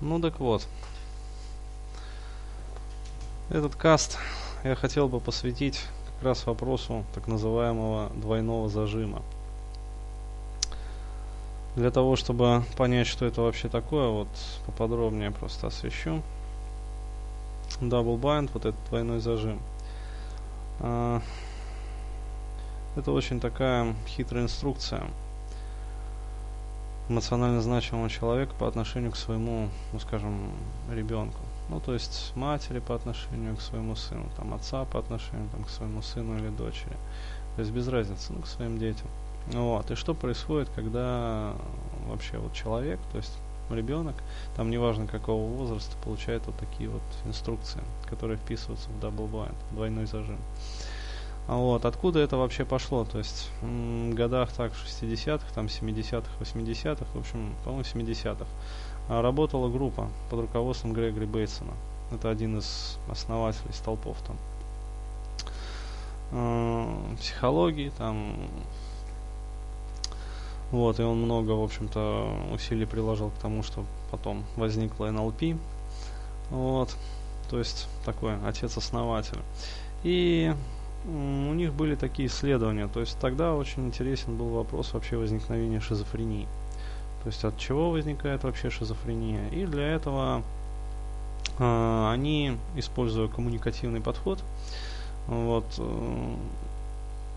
Ну так вот. Этот каст я хотел бы посвятить как раз вопросу так называемого двойного зажима. Для того, чтобы понять, что это вообще такое, вот поподробнее просто освещу. Double bind, вот этот двойной зажим. А, это очень такая хитрая инструкция эмоционально значимого человека по отношению к своему, ну скажем, ребенку. Ну, то есть матери по отношению к своему сыну, там отца по отношению там, к своему сыну или дочери. То есть без разницы, ну, к своим детям. Вот. И что происходит, когда вообще вот человек, то есть ребенок, там неважно какого возраста, получает вот такие вот инструкции, которые вписываются в double blind, двойной зажим. А вот, откуда это вообще пошло? То есть в годах так 60-х, там 70-х, 80-х, в общем, по-моему, 70-х, а, работала группа под руководством Грегори Бейтсона. Это один из основателей столпов там. Э, психологии, там вот, и он много, в общем-то, усилий приложил к тому, что потом возникла НЛП. Вот, то есть такой отец-основатель. И у них были такие исследования. То есть тогда очень интересен был вопрос вообще возникновения шизофрении. То есть от чего возникает вообще шизофрения. И для этого э, они, используя коммуникативный подход, вот, э,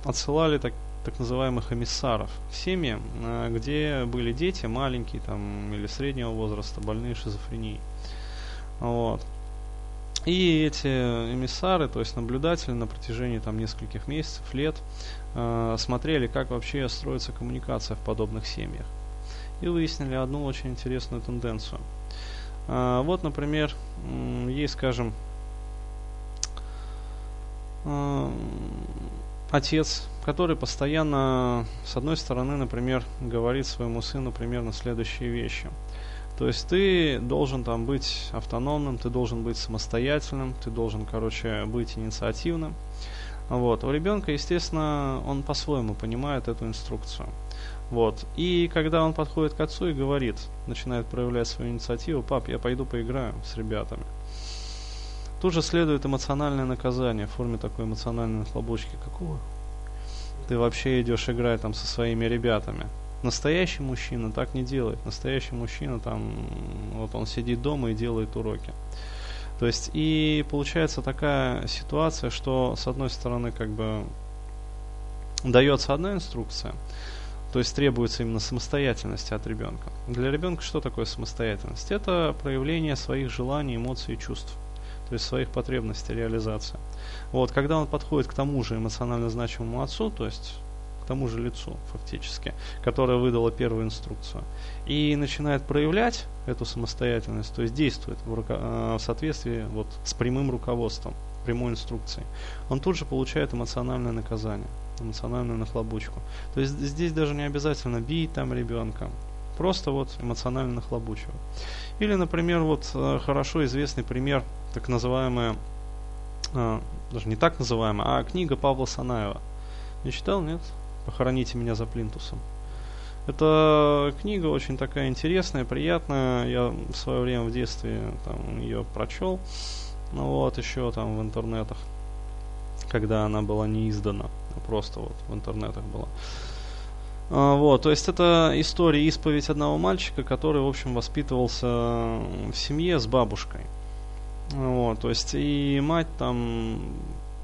отсылали так, так называемых эмиссаров в семьи, э, где были дети маленькие там, или среднего возраста, больные шизофренией. Вот. И эти эмиссары, то есть наблюдатели на протяжении там нескольких месяцев, лет, э, смотрели, как вообще строится коммуникация в подобных семьях. И выяснили одну очень интересную тенденцию. Э, вот, например, есть, скажем, э, отец, который постоянно, с одной стороны, например, говорит своему сыну примерно следующие вещи – то есть ты должен там быть автономным, ты должен быть самостоятельным, ты должен, короче, быть инициативным. Вот. У ребенка, естественно, он по-своему понимает эту инструкцию. Вот. И когда он подходит к отцу и говорит, начинает проявлять свою инициативу, пап, я пойду поиграю с ребятами. Тут же следует эмоциональное наказание в форме такой эмоциональной нахлобучки. Какого? Ты вообще идешь играть там со своими ребятами. Настоящий мужчина так не делает. Настоящий мужчина там, вот он сидит дома и делает уроки. То есть и получается такая ситуация, что с одной стороны как бы дается одна инструкция, то есть требуется именно самостоятельности от ребенка. Для ребенка что такое самостоятельность? Это проявление своих желаний, эмоций и чувств. То есть своих потребностей, реализация. Вот, когда он подходит к тому же эмоционально значимому отцу, то есть тому же лицу, фактически, которое выдало первую инструкцию. И начинает проявлять эту самостоятельность, то есть действует в, руко- э, в соответствии вот, с прямым руководством, прямой инструкцией. Он тут же получает эмоциональное наказание, эмоциональную нахлобучку. То есть здесь даже не обязательно бить там ребенка, просто вот эмоционально нахлобучивать. Или, например, вот э, хорошо известный пример, так называемая, э, даже не так называемая, а книга Павла Санаева. Не читал, нет? «Похороните меня за плинтусом». Это книга очень такая интересная, приятная. Я в свое время в детстве там, ее прочел. Ну вот, еще там в интернетах, когда она была не издана. Просто вот в интернетах была. А, вот, то есть это история, исповедь одного мальчика, который, в общем, воспитывался в семье с бабушкой. Вот, то есть и мать там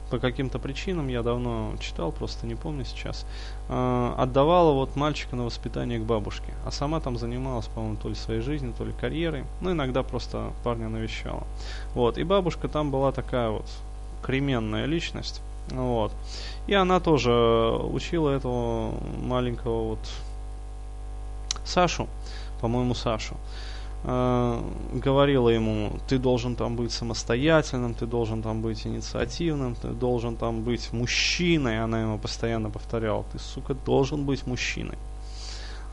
по каким-то причинам, я давно читал, просто не помню сейчас, э, отдавала вот мальчика на воспитание к бабушке. А сама там занималась, по-моему, то ли своей жизнью, то ли карьерой. Ну, иногда просто парня навещала. Вот. И бабушка там была такая вот кременная личность. Вот. И она тоже учила этого маленького вот Сашу, по-моему, Сашу говорила ему, ты должен там быть самостоятельным, ты должен там быть инициативным, ты должен там быть мужчиной, она ему постоянно повторяла, ты, сука, должен быть мужчиной.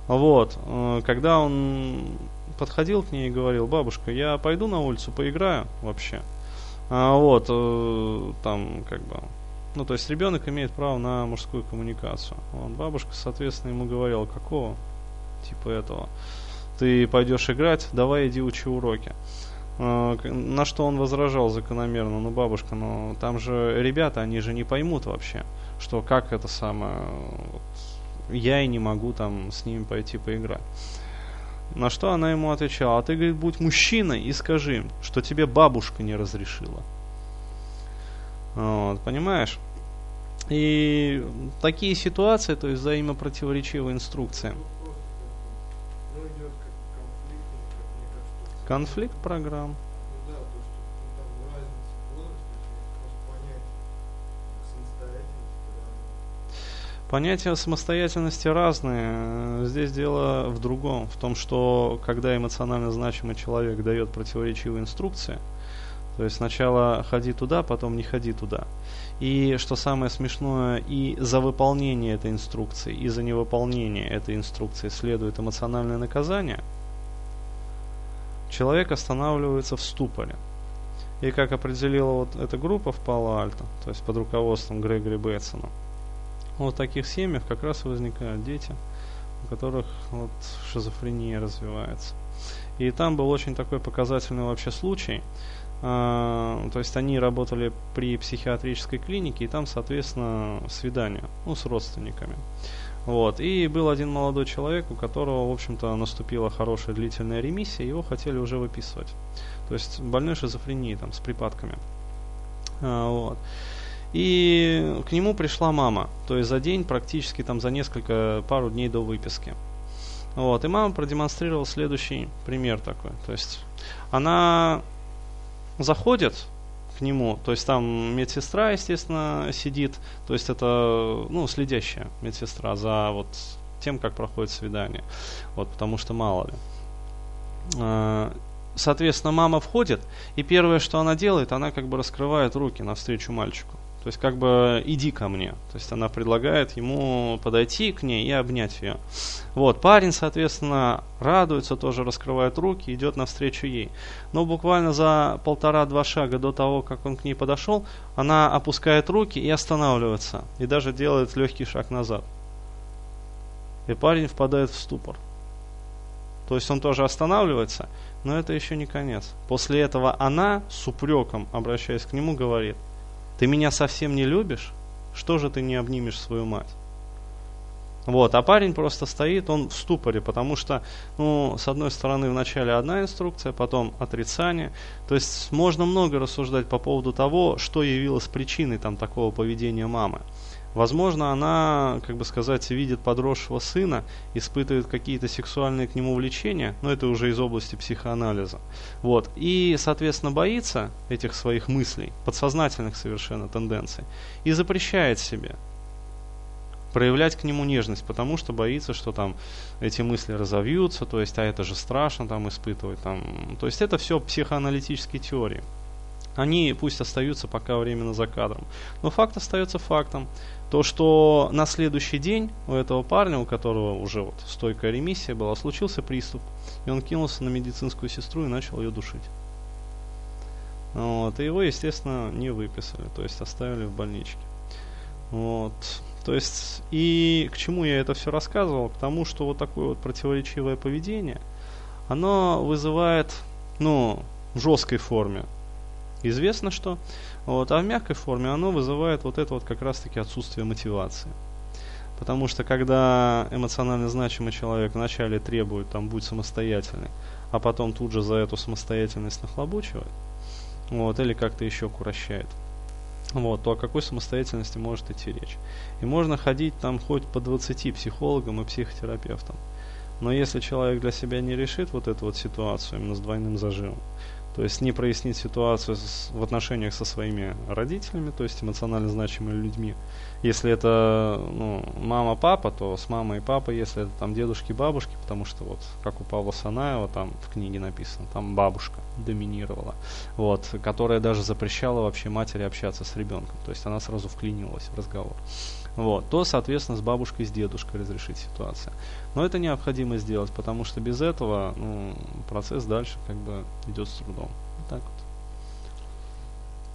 Вот, э, когда он подходил к ней и говорил, бабушка, я пойду на улицу, поиграю вообще. А вот, э, там, как бы, ну, то есть ребенок имеет право на мужскую коммуникацию. Вот, бабушка, соответственно, ему говорила, какого, типа этого. Ты пойдешь играть, давай иди учи уроки. А, на что он возражал закономерно, ну бабушка, ну там же ребята, они же не поймут вообще, что как это самое, вот, я и не могу там с ними пойти поиграть. На что она ему отвечала, а ты, говорит, будь мужчиной и скажи что тебе бабушка не разрешила. Вот, понимаешь? И такие ситуации, то есть взаимопротиворечивые инструкции. Конфликт программ. Понятия самостоятельности разные. Здесь дело в другом, в том, что когда эмоционально значимый человек дает противоречивые инструкции, то есть сначала ходи туда, потом не ходи туда. И что самое смешное, и за выполнение этой инструкции, и за невыполнение этой инструкции следует эмоциональное наказание, человек останавливается в ступоре. И как определила вот эта группа в Пало-Альто, то есть под руководством Грегори Бэтсона, вот в таких семьях как раз возникают дети, у которых вот шизофрения развивается. И там был очень такой показательный вообще случай. А, то есть они работали при психиатрической клинике, и там, соответственно, свидание, ну, с родственниками. Вот. И был один молодой человек, у которого, в общем-то, наступила хорошая длительная ремиссия, его хотели уже выписывать. То есть больной шизофренией, там, с припадками. А, вот. И к нему пришла мама, то есть за день, практически там за несколько, пару дней до выписки. Вот, и мама продемонстрировала следующий пример такой. То есть она заходит к нему, то есть там медсестра, естественно, сидит, то есть это, ну, следящая медсестра за вот тем, как проходит свидание, вот, потому что мало ли. А, соответственно, мама входит, и первое, что она делает, она как бы раскрывает руки навстречу мальчику. То есть как бы иди ко мне. То есть она предлагает ему подойти к ней и обнять ее. Вот, парень, соответственно, радуется, тоже раскрывает руки, идет навстречу ей. Но буквально за полтора-два шага до того, как он к ней подошел, она опускает руки и останавливается. И даже делает легкий шаг назад. И парень впадает в ступор. То есть он тоже останавливается, но это еще не конец. После этого она с упреком, обращаясь к нему, говорит – ты меня совсем не любишь? Что же ты не обнимешь свою мать? Вот, а парень просто стоит, он в ступоре, потому что, ну, с одной стороны, вначале одна инструкция, потом отрицание. То есть можно много рассуждать по поводу того, что явилось причиной там такого поведения мамы. Возможно, она, как бы сказать, видит подросшего сына, испытывает какие-то сексуальные к нему влечения, но это уже из области психоанализа. Вот. И, соответственно, боится этих своих мыслей, подсознательных совершенно тенденций, и запрещает себе проявлять к нему нежность, потому что боится, что там эти мысли разовьются, то есть, а это же страшно там испытывать, там, то есть это все психоаналитические теории. Они пусть остаются пока временно за кадром. Но факт остается фактом то, что на следующий день у этого парня, у которого уже вот стойкая ремиссия была, случился приступ. И он кинулся на медицинскую сестру и начал ее душить. Вот, и его, естественно, не выписали, то есть оставили в больничке. Вот. То есть, и к чему я это все рассказывал? К тому, что вот такое вот противоречивое поведение, оно вызывает, ну, в жесткой форме. Известно, что вот, а в мягкой форме оно вызывает вот это вот как раз-таки отсутствие мотивации. Потому что когда эмоционально значимый человек вначале требует, там, будь самостоятельный, а потом тут же за эту самостоятельность нахлобучивает, вот, или как-то еще курощает, вот, то о какой самостоятельности может идти речь? И можно ходить там хоть по 20 психологам и психотерапевтам. Но если человек для себя не решит вот эту вот ситуацию именно с двойным зажимом, то есть не прояснить ситуацию с, в отношениях со своими родителями, то есть эмоционально значимыми людьми. Если это ну, мама, папа, то с мамой и папой, если это там дедушки, бабушки, потому что вот как у Павла Санаева там в книге написано, там бабушка доминировала, вот, которая даже запрещала вообще матери общаться с ребенком. То есть она сразу вклинилась в разговор вот, то, соответственно, с бабушкой, с дедушкой разрешить ситуацию. Но это необходимо сделать, потому что без этого ну, процесс дальше как бы идет с трудом.